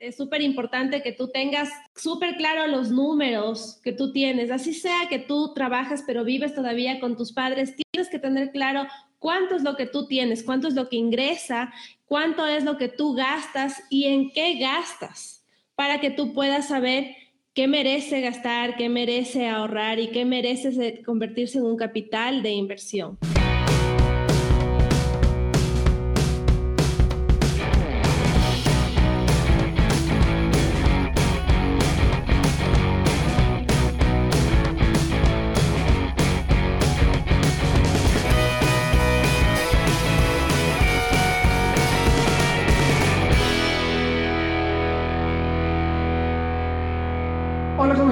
Es súper importante que tú tengas súper claro los números que tú tienes. Así sea que tú trabajas pero vives todavía con tus padres, tienes que tener claro cuánto es lo que tú tienes, cuánto es lo que ingresa, cuánto es lo que tú gastas y en qué gastas, para que tú puedas saber qué merece gastar, qué merece ahorrar y qué merece convertirse en un capital de inversión.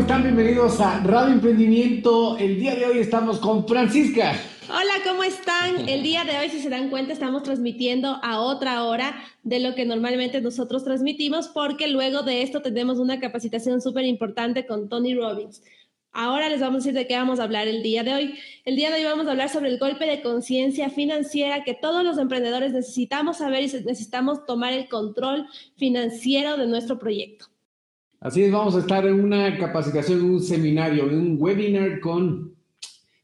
Bienvenidos a Radio Emprendimiento. El día de hoy estamos con Francisca. Hola, ¿cómo están? El día de hoy, si se dan cuenta, estamos transmitiendo a otra hora de lo que normalmente nosotros transmitimos, porque luego de esto tenemos una capacitación súper importante con Tony Robbins. Ahora les vamos a decir de qué vamos a hablar el día de hoy. El día de hoy vamos a hablar sobre el golpe de conciencia financiera que todos los emprendedores necesitamos saber y necesitamos tomar el control financiero de nuestro proyecto. Así es, vamos a estar en una capacitación, un seminario, un webinar con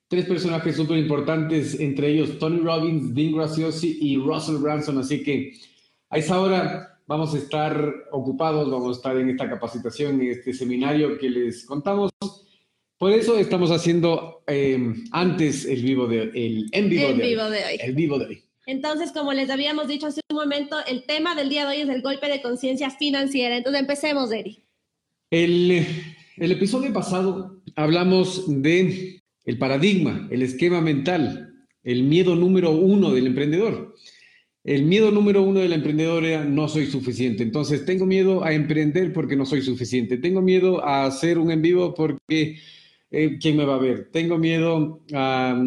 tres personajes súper importantes, entre ellos Tony Robbins, Dean Graziosi y Russell Branson. Así que a esa hora vamos a estar ocupados, vamos a estar en esta capacitación, en este seminario que les contamos. Por eso estamos haciendo eh, antes el vivo de el en vivo, de, hoy, El vivo de hoy. Entonces, como les habíamos dicho hace un momento, el tema del día de hoy es el golpe de conciencia financiera. Entonces, empecemos, Eri. El, episodio pasado hablamos de el paradigma, el esquema mental, el miedo número uno del emprendedor. El miedo número uno del emprendedor era no soy suficiente. Entonces, tengo miedo a emprender porque no soy suficiente. Tengo miedo a hacer un en vivo porque eh, ¿quién me va a ver? Tengo miedo a,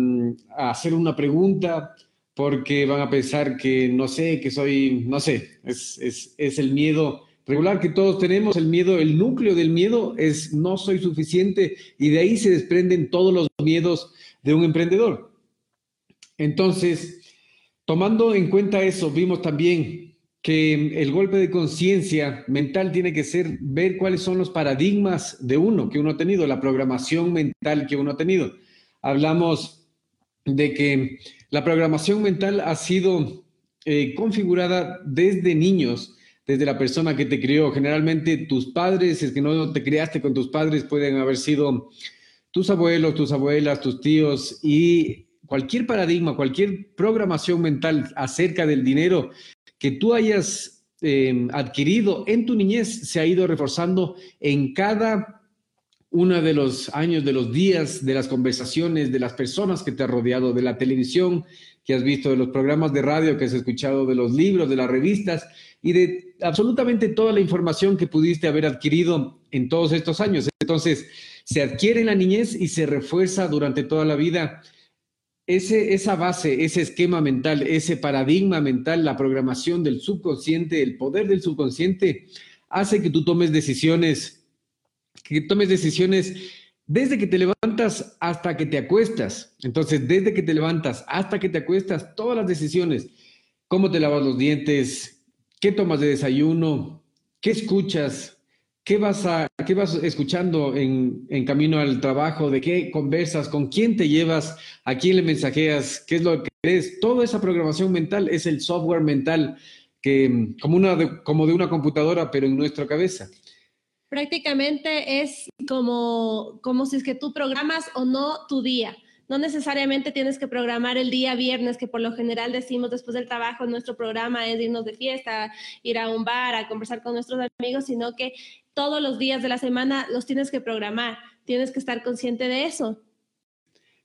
hacer una pregunta porque van a pensar que no sé, que soy, no sé, es, es, es el miedo regular que todos tenemos, el miedo, el núcleo del miedo es no soy suficiente y de ahí se desprenden todos los miedos de un emprendedor. Entonces, tomando en cuenta eso, vimos también que el golpe de conciencia mental tiene que ser ver cuáles son los paradigmas de uno que uno ha tenido, la programación mental que uno ha tenido. Hablamos de que la programación mental ha sido eh, configurada desde niños desde la persona que te crió. Generalmente tus padres, es que no te criaste con tus padres, pueden haber sido tus abuelos, tus abuelas, tus tíos y cualquier paradigma, cualquier programación mental acerca del dinero que tú hayas em, adquirido en tu niñez se ha ido reforzando en cada uno de los años, de los días, de las conversaciones, de las personas que te ha rodeado, de la televisión que has visto, de los programas de radio que has escuchado, de los libros, de las revistas y de absolutamente toda la información que pudiste haber adquirido en todos estos años. Entonces, se adquiere en la niñez y se refuerza durante toda la vida. Ese, esa base, ese esquema mental, ese paradigma mental, la programación del subconsciente, el poder del subconsciente, hace que tú tomes decisiones, que tomes decisiones desde que te levantas hasta que te acuestas. Entonces, desde que te levantas hasta que te acuestas, todas las decisiones, cómo te lavas los dientes, ¿Qué tomas de desayuno? ¿Qué escuchas? ¿Qué vas, a, qué vas escuchando en, en, camino al trabajo? ¿De qué conversas? ¿Con quién te llevas? ¿A quién le mensajeas? ¿Qué es lo que crees? Toda esa programación mental es el software mental que, como, una de, como de una computadora, pero en nuestra cabeza. Prácticamente es como, como si es que tú programas o no tu día. No necesariamente tienes que programar el día viernes, que por lo general decimos después del trabajo, nuestro programa es irnos de fiesta, ir a un bar, a conversar con nuestros amigos, sino que todos los días de la semana los tienes que programar, tienes que estar consciente de eso.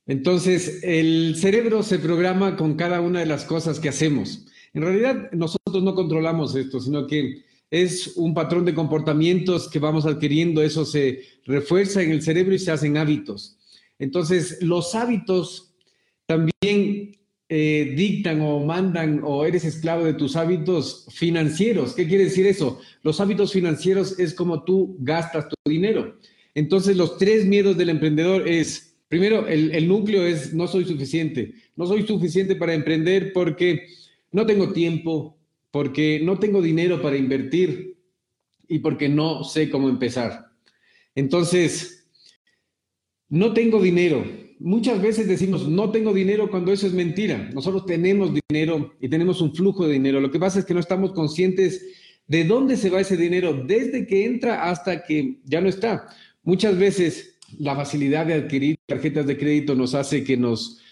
Entonces, el cerebro se programa con cada una de las cosas que hacemos. En realidad, nosotros no controlamos esto, sino que es un patrón de comportamientos que vamos adquiriendo, eso se refuerza en el cerebro y se hacen hábitos. Entonces, los hábitos también eh, dictan o mandan o eres esclavo de tus hábitos financieros. ¿Qué quiere decir eso? Los hábitos financieros es como tú gastas tu dinero. Entonces, los tres miedos del emprendedor es, primero, el, el núcleo es no soy suficiente. No soy suficiente para emprender porque no tengo tiempo, porque no tengo dinero para invertir. y porque no sé cómo empezar. Entonces, no tengo dinero. Muchas veces decimos, no tengo dinero cuando eso es mentira. Nosotros tenemos dinero y tenemos un flujo de dinero. Lo que pasa es que no estamos conscientes de dónde se va ese dinero desde que entra hasta que ya no está. Muchas veces la facilidad de adquirir tarjetas de crédito nos hace que nos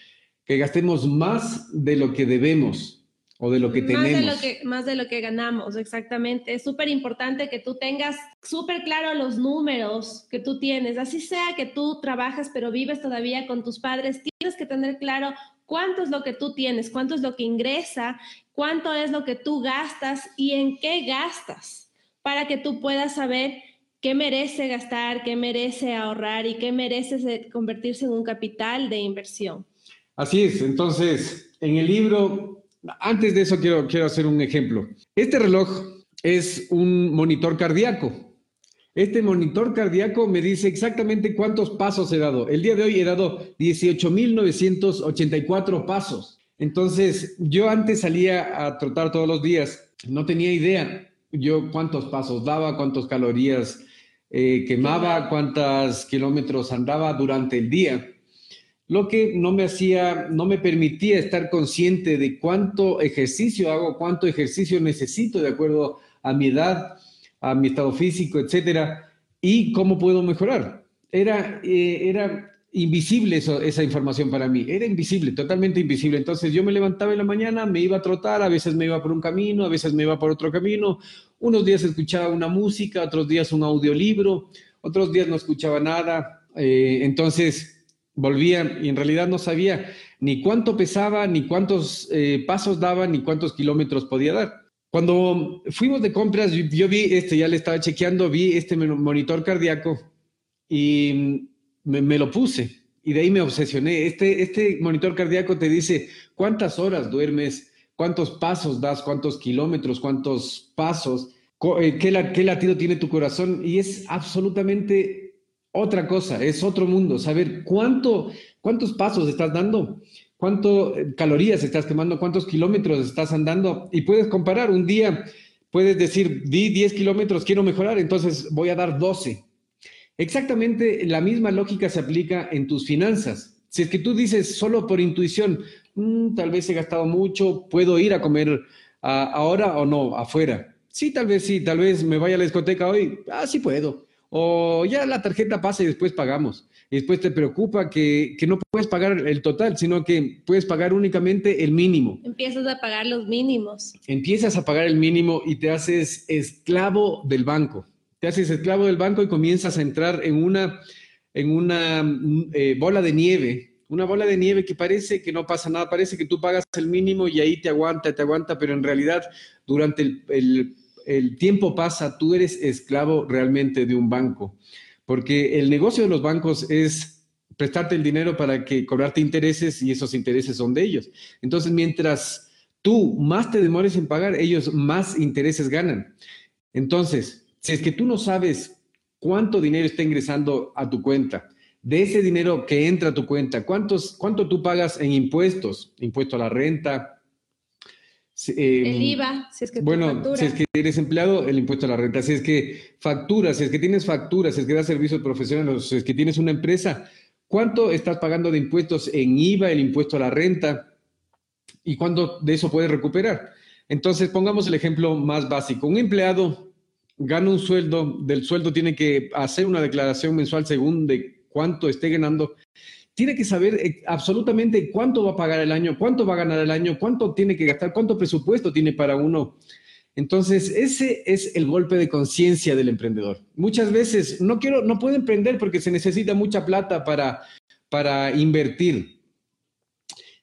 que gastemos más de lo que debemos o de lo que tenemos. Más de lo que, más de lo que ganamos, exactamente. Es súper importante que tú tengas súper claro los números que tú tienes. Así sea que tú trabajas pero vives todavía con tus padres, tienes que tener claro cuánto es lo que tú tienes, cuánto es lo que ingresa, cuánto es lo que tú gastas y en qué gastas, para que tú puedas saber qué merece gastar, qué merece ahorrar y qué merece convertirse en un capital de inversión. Así es, entonces, en el libro antes de eso quiero, quiero hacer un ejemplo. Este reloj es un monitor cardíaco. Este monitor cardíaco me dice exactamente cuántos pasos he dado. El día de hoy he dado 18.984 pasos. Entonces, yo antes salía a trotar todos los días, no tenía idea yo cuántos pasos daba, cuántas calorías eh, quemaba, cuántos kilómetros andaba durante el día lo que no me hacía, no me permitía estar consciente de cuánto ejercicio hago, cuánto ejercicio necesito de acuerdo a mi edad, a mi estado físico, etcétera, y cómo puedo mejorar. Era, eh, era invisible esa información para mí, era invisible, totalmente invisible. Entonces yo me levantaba en la mañana, me iba a trotar, a veces me iba por un camino, a veces me iba por otro camino, unos días escuchaba una música, otros días un audiolibro, otros días no escuchaba nada. Eh, entonces, volvía y en realidad no sabía ni cuánto pesaba, ni cuántos eh, pasos daba, ni cuántos kilómetros podía dar. Cuando fuimos de compras, yo vi este, ya le estaba chequeando, vi este monitor cardíaco y me, lo puse y de ahí me obsesioné. Este, este monitor cardíaco te dice cuántas horas duermes, cuántos pasos das, cuántos kilómetros, cuántos pasos, eh, qué, qué latido tiene tu corazón y es absolutamente otra cosa, es otro mundo, saber cuánto, cuántos pasos estás dando, cuánto eh, calorías estás quemando, cuántos kilómetros estás andando y puedes comparar. Un día puedes decir, di 10 kilómetros, quiero mejorar, entonces voy a dar 12. Exactamente la misma lógica se aplica en tus finanzas. Si es que tú dices solo por intuición, mm, tal vez he gastado mucho, puedo ir a comer ahora o no, afuera. Sí, tal vez sí, tal vez me vaya a la discoteca hoy. Ah, sí puedo o ya la tarjeta pasa y después pagamos. Y después te preocupa que, no puedes pagar el total, sino que puedes pagar únicamente el mínimo. Empiezas a pagar los mínimos. Empiezas a pagar el mínimo y te haces esclavo del banco. Te haces esclavo del banco y comienzas a entrar en una, en una eh, bola de nieve. Una bola de nieve que parece que no pasa nada, parece que tú pagas el mínimo y ahí te aguanta, te aguanta, pero en realidad durante el el tiempo pasa, tú eres esclavo realmente de un banco, porque el negocio de los bancos es prestarte el dinero para que cobrarte intereses y esos intereses son de ellos. Entonces, mientras tú más te demores en pagar, ellos más intereses ganan. Entonces, si es que tú no sabes cuánto dinero está ingresando a tu cuenta, de ese dinero que entra a tu cuenta, ¿cuántos, ¿cuánto tú pagas en impuestos? Impuesto a la renta, el em, IVA, si es que Bueno, si es que eres empleado, el impuesto a la renta. Si es que facturas, si es que tienes facturas, si es que das servicios profesionales, si es que tienes una empresa, ¿cuánto estás pagando de impuestos en IVA, el impuesto a la renta? ¿Y cuándo de eso puedes recuperar? Entonces, pongamos el ejemplo más básico. Un empleado gana un sueldo, del sueldo tiene que hacer una declaración mensual según de cuánto esté ganando tiene que saber eh, absolutamente cuánto va a pagar el año, cuánto va a ganar el año, cuánto tiene que gastar, cuánto presupuesto tiene para uno. Entonces, ese es el golpe de conciencia del emprendedor. Muchas veces no quiero, no puedo emprender porque se necesita mucha plata para, para invertir.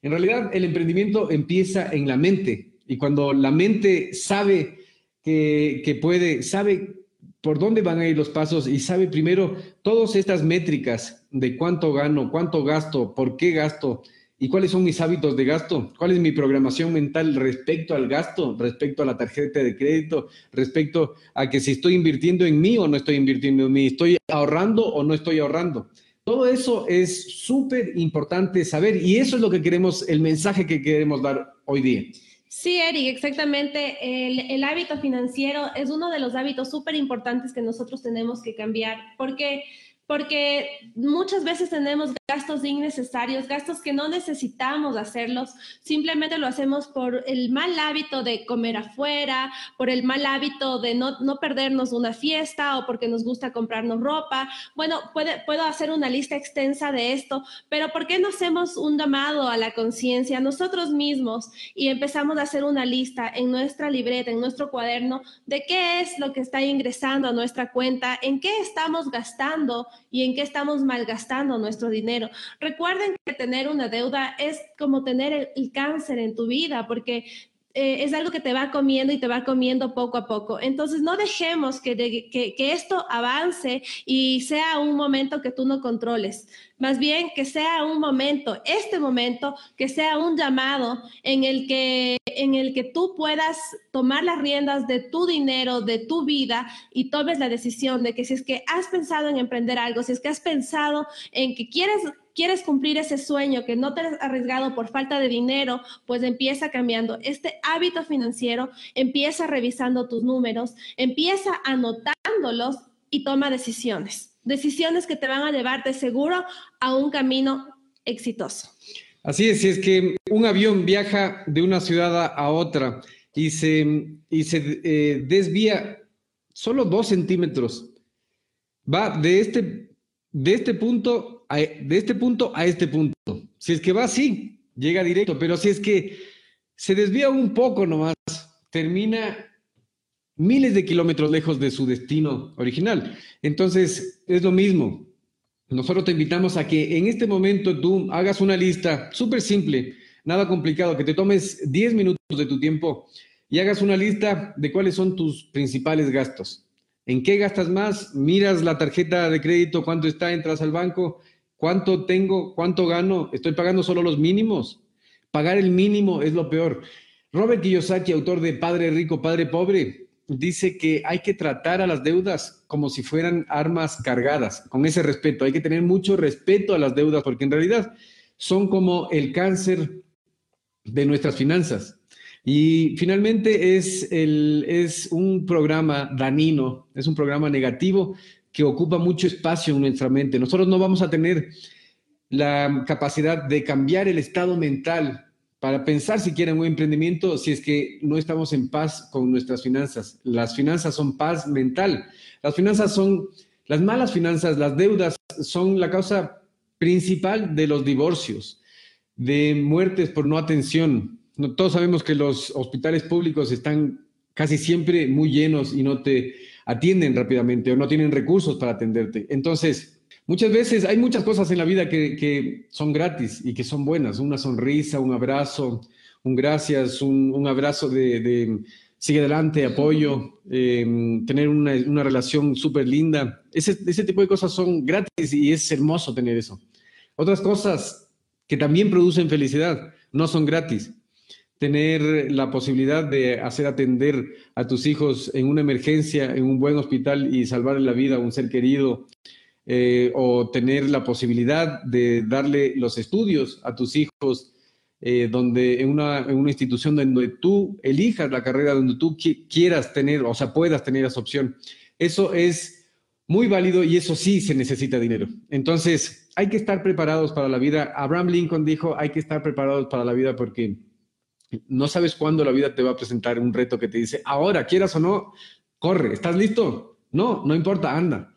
En realidad, el emprendimiento empieza en la mente y cuando la mente sabe que, que puede, sabe por dónde van a ir los pasos y sabe primero todas estas métricas de cuánto gano, cuánto gasto, por qué gasto y cuáles son mis hábitos de gasto, cuál es mi programación mental respecto al gasto, respecto a la tarjeta de crédito, respecto a que si estoy invirtiendo en mí o no estoy invirtiendo en mí, estoy ahorrando o no estoy ahorrando. Todo eso es súper importante saber y eso es lo que queremos, el mensaje que queremos dar hoy día. Sí, Eric, exactamente. El, hábito financiero es uno de los hábitos súper importantes que nosotros tenemos que cambiar porque porque muchas veces tenemos gastos innecesarios, gastos que no necesitamos hacerlos, simplemente lo hacemos por el mal hábito de comer afuera, por el mal hábito de no, no perdernos una fiesta o porque nos gusta comprarnos ropa. Bueno, puede, puedo hacer una lista extensa de esto, pero ¿por qué no hacemos un llamado a la conciencia nosotros mismos y empezamos a hacer una lista en nuestra libreta, en nuestro cuaderno, de qué es lo que está ingresando a nuestra cuenta, en qué estamos gastando? Y en qué estamos malgastando nuestro dinero. Recuerden que tener una deuda es como tener el, cáncer en tu vida, porque eh, es algo que te va comiendo y te va comiendo poco a poco. Entonces, no dejemos que, que, que, esto avance y sea un momento que tú no controles. Más bien que sea un momento, este momento, que sea un llamado en el que, en el que tú puedas tomar las riendas de tu dinero, de tu vida y tomes la decisión de que si es que has pensado en emprender algo, si es que has pensado en que quieres quieres cumplir ese sueño que no te has arriesgado por falta de dinero, pues empieza cambiando. Este hábito financiero empieza revisando tus números, empieza anotándolos y toma decisiones. Decisiones que te van a llevarte seguro a un camino exitoso. Así es, es que un avión viaja de una ciudad a otra y se, y se eh, desvía solo dos centímetros, va de este, de este punto de este punto a este punto. Si es que va así, llega directo, pero si es que se desvía un poco nomás, termina miles de kilómetros lejos de su destino original. Entonces, es lo mismo. Nosotros te invitamos a que en este momento tú hagas una lista súper simple, nada complicado, que te tomes 10 minutos de tu tiempo y hagas una lista de cuáles son tus principales gastos. ¿En qué gastas más? Miras la tarjeta de crédito, cuánto está, entras al banco ¿Cuánto tengo? ¿Cuánto gano? Estoy pagando solo los mínimos. Pagar el mínimo es lo peor. Robert Kiyosaki, autor de Padre Rico, Padre Pobre, dice que hay que tratar a las deudas como si fueran armas cargadas, con ese respeto. Hay que tener mucho respeto a las deudas porque en realidad son como el cáncer de nuestras finanzas. Y finalmente es, es un programa danino, es un programa negativo que ocupa mucho espacio en nuestra mente. Nosotros no vamos a tener la capacidad de cambiar el estado mental para pensar siquiera en un emprendimiento si es que no estamos en paz con nuestras finanzas. Las finanzas son paz mental. Las finanzas son, las malas finanzas, las deudas son la causa principal de los divorcios, de muertes por no atención. todos sabemos que los hospitales públicos están casi siempre muy llenos y no te atienden rápidamente o no tienen recursos para atenderte. Entonces, muchas veces hay muchas cosas en la vida que, son gratis y que son buenas. Una sonrisa, un abrazo, un gracias, un, abrazo de, sigue adelante, apoyo, em, tener una, relación súper linda. Ese, ese tipo de cosas son gratis y es hermoso tener eso. Otras cosas que también producen felicidad no son gratis tener la posibilidad de hacer atender a tus hijos en una emergencia, en un buen hospital y salvarle la vida a un ser querido, eh, o tener la posibilidad de darle los estudios a tus hijos, eh, donde en una, en una, institución donde tú elijas la carrera, donde tú quieras tener, o sea, puedas tener esa opción. Eso es muy válido y eso sí se necesita dinero. Entonces, hay que estar preparados para la vida. Abraham Lincoln dijo, hay que estar preparados para la vida porque no sabes cuándo la vida te va a presentar un reto que te dice, ahora, quieras o no, corre, ¿estás listo? No, no importa, anda.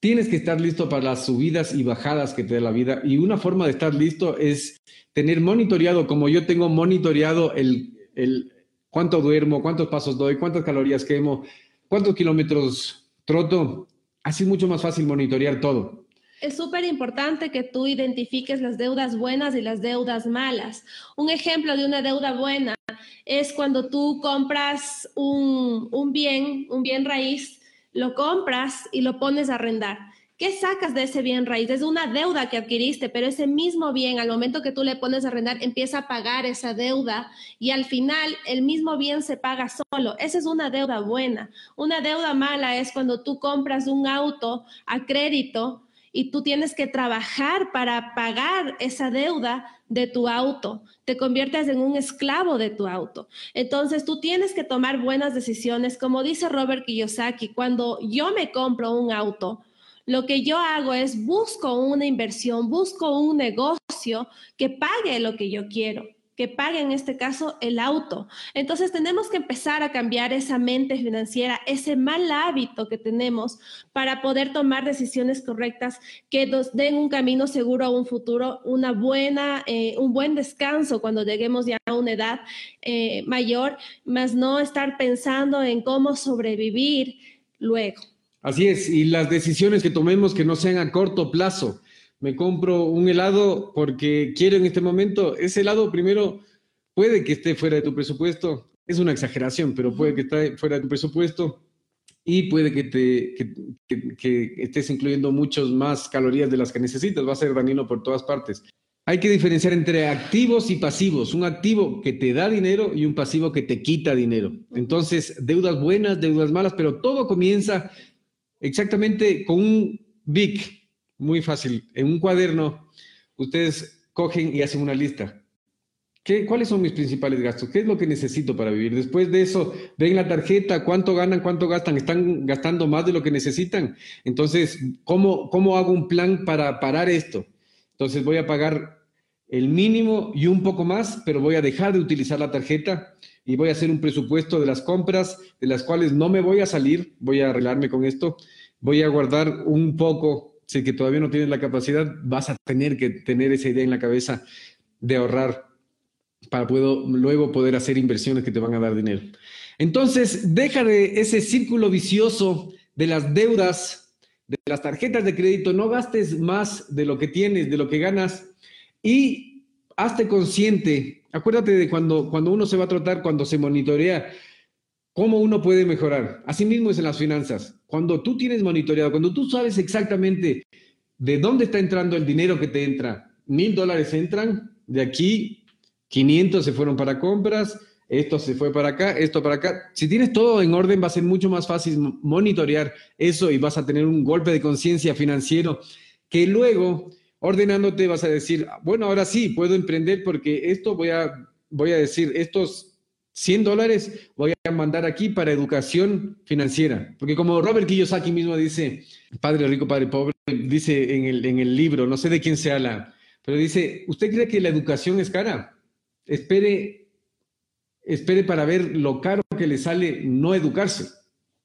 Tienes que estar listo para las subidas y bajadas que te da la vida. Y una forma de estar listo es tener monitoreado, como yo tengo monitoreado el, el cuánto duermo, cuántos pasos doy, cuántas calorías quemo, cuántos kilómetros troto. Así es mucho más fácil monitorear todo. Es súper importante que tú identifiques las deudas buenas y las deudas malas. Un ejemplo de una deuda buena es cuando tú compras un, un bien, un bien raíz, lo compras y lo pones a arrendar. ¿Qué sacas de ese bien raíz? Es una deuda que adquiriste, pero ese mismo bien, al momento que tú le pones a arrendar, empieza a pagar esa deuda y al final el mismo bien se paga solo. Esa es una deuda buena. Una deuda mala es cuando tú compras un auto a crédito y tú tienes que trabajar para pagar esa deuda de tu auto, te conviertes en un esclavo de tu auto. Entonces tú tienes que tomar buenas decisiones. Como dice Robert Kiyosaki, cuando yo me compro un auto, lo que yo hago es busco una inversión, busco un negocio que pague lo que yo quiero que pague en este caso el auto. Entonces tenemos que empezar a cambiar esa mente financiera, ese mal hábito que tenemos para poder tomar decisiones correctas que nos den un camino seguro a un futuro, una buena, eh, un buen descanso cuando lleguemos ya a una edad eh, mayor, más no estar pensando en cómo sobrevivir luego. Así es, y las decisiones que tomemos que no sean a corto plazo me compro un helado porque quiero en este momento, ese helado primero puede que esté fuera de tu presupuesto, es una exageración, pero puede que esté fuera de tu presupuesto y puede que, te, que, estés incluyendo muchas más calorías de las que necesitas, va a ser dañino por todas partes. Hay que diferenciar entre activos y pasivos, un activo que te da dinero y un pasivo que te quita dinero. Entonces, deudas buenas, deudas malas, pero todo comienza exactamente con un BIC, muy fácil. En un cuaderno, ustedes cogen y hacen una lista. ¿Qué, ¿Cuáles son mis principales gastos? ¿Qué es lo que necesito para vivir? Después de eso, ven la tarjeta, cuánto ganan, cuánto gastan, están gastando más de lo que necesitan. Entonces, ¿cómo, cómo hago un plan para parar esto? Entonces, voy a pagar el mínimo y un poco más, pero voy a dejar de utilizar la tarjeta y voy a hacer un presupuesto de las compras de las cuales no me voy a salir, voy a arreglarme con esto, voy a guardar un poco si que todavía no tienes la capacidad, vas a tener que tener esa idea en la cabeza de ahorrar para puedo, luego poder hacer inversiones que te van a dar dinero. Entonces, deja de ese círculo vicioso de las deudas, de las tarjetas de crédito, no gastes más de lo que tienes, de lo que ganas y hazte consciente. Acuérdate de cuando, cuando uno se va a tratar, cuando se monitorea, cómo uno puede mejorar. Asimismo es en las finanzas. Cuando tú tienes monitoreado, cuando tú sabes exactamente de dónde está entrando el dinero que te entra, mil dólares entran, de aquí 500 se fueron para compras, esto se fue para acá, esto para acá. Si tienes todo en orden, va a ser mucho más fácil monitorear eso y vas a tener un golpe de conciencia financiero que luego, ordenándote, vas a decir, bueno, ahora sí, puedo emprender porque esto voy a, voy a decir, estos 100 dólares voy a mandar aquí para educación financiera. Porque como Robert Kiyosaki mismo dice, padre rico, padre pobre, dice en el, en el libro, no sé de quién se habla, pero dice, ¿usted cree que la educación es cara? Espere, espere para ver lo caro que le sale no educarse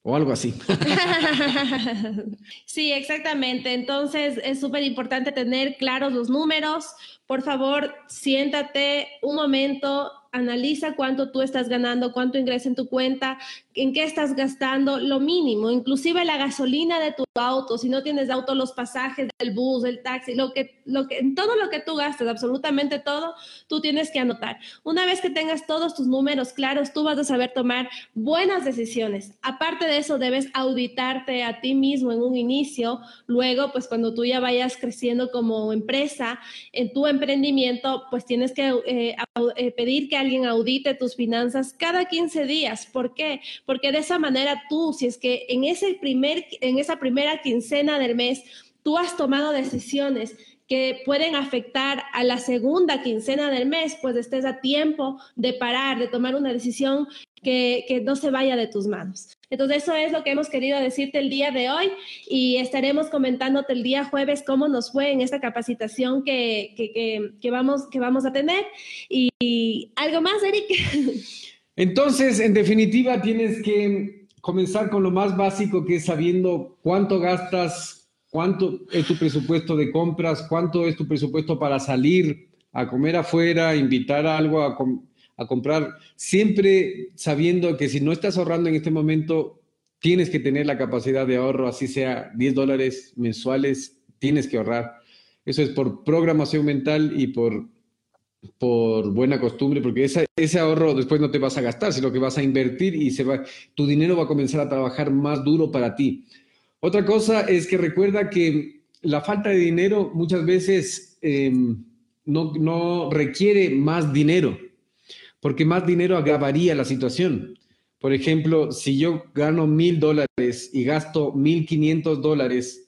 o algo así. sí, exactamente. Entonces es súper importante tener claros los números. Por favor, siéntate un momento, analiza cuánto tú estás ganando, cuánto ingresa en tu cuenta, en qué estás gastando, lo mínimo, inclusive la gasolina de tu auto, si no tienes auto, los pasajes del bus, del taxi, lo que, lo que, todo lo que tú gastas, absolutamente todo, tú tienes que anotar. Una vez que tengas todos tus números claros, tú vas a saber tomar buenas decisiones. Aparte de eso, debes auditarte a ti mismo en un inicio, luego, pues cuando tú ya vayas creciendo como empresa, en tu emprendimiento, pues tienes que eh, eh, pedir que alguien audite tus finanzas cada 15 días. ¿Por qué? Porque de esa manera tú, si es que en, ese primer, en esa primera quincena del mes, tú has tomado decisiones que pueden afectar a la segunda quincena del mes, pues estés a tiempo de parar, de tomar una decisión que, que, no se vaya de tus manos. Entonces, eso es lo que hemos querido decirte el día de hoy y estaremos comentándote el día jueves cómo nos fue en esta capacitación que, que, que vamos, que vamos a tener. Y, y algo más, Eric. Entonces, en definitiva, tienes que comenzar con lo más básico, que es sabiendo cuánto gastas, cuánto es tu presupuesto de compras, cuánto es tu presupuesto para salir a comer afuera, invitar algo a, a comprar, siempre sabiendo que si no estás ahorrando en este momento, tienes que tener la capacidad de ahorro, así sea 10 dólares mensuales, tienes que ahorrar. Eso es por programación mental y por por buena costumbre, porque ese ahorro después no te vas a gastar, sino que vas a invertir y se va, tu dinero va a comenzar a trabajar más duro para ti. Otra cosa es que recuerda que la falta de dinero muchas veces em, no, no requiere más dinero, porque más dinero agravaría la situación. Por ejemplo, si yo gano mil dólares y gasto mil quinientos dólares,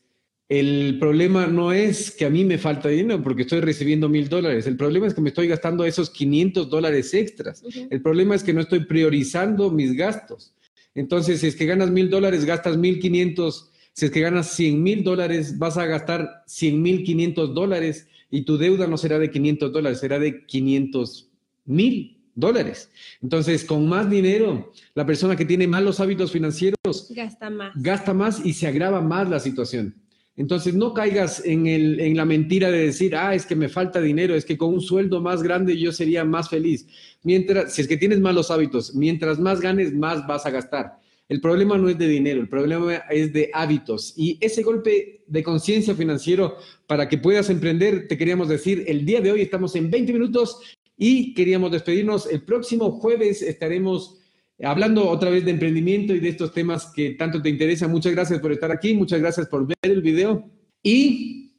el problema no es que a mí me falta dinero porque estoy recibiendo mil dólares. El problema es que me estoy gastando esos 500 dólares extras. El problema es que no estoy priorizando mis gastos. Entonces, si es que ganas mil dólares, gastas mil quinientos. Si es que ganas cien mil dólares, vas a gastar cien mil quinientos dólares y tu deuda no será de 500 dólares, será de 500 mil dólares. Entonces, con más dinero, la persona que tiene malos hábitos financieros gasta más. Gasta más y se agrava más la situación. Entonces, no caigas en, el, en la mentira de decir, ah, es que me falta dinero, es que con un sueldo más grande yo sería más feliz. Mientras, si es que tienes malos hábitos, mientras más ganes, más vas a gastar. El problema no es de dinero, el problema es de hábitos. Y ese golpe de conciencia financiero para que puedas emprender, te queríamos decir, el día de hoy estamos en 20 minutos y queríamos despedirnos. El próximo jueves estaremos hablando otra vez de emprendimiento y de estos temas que tanto te interesan. Muchas gracias por estar aquí, muchas gracias por ver el video y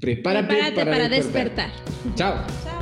prepárate, para, despertar. Chao. Chao.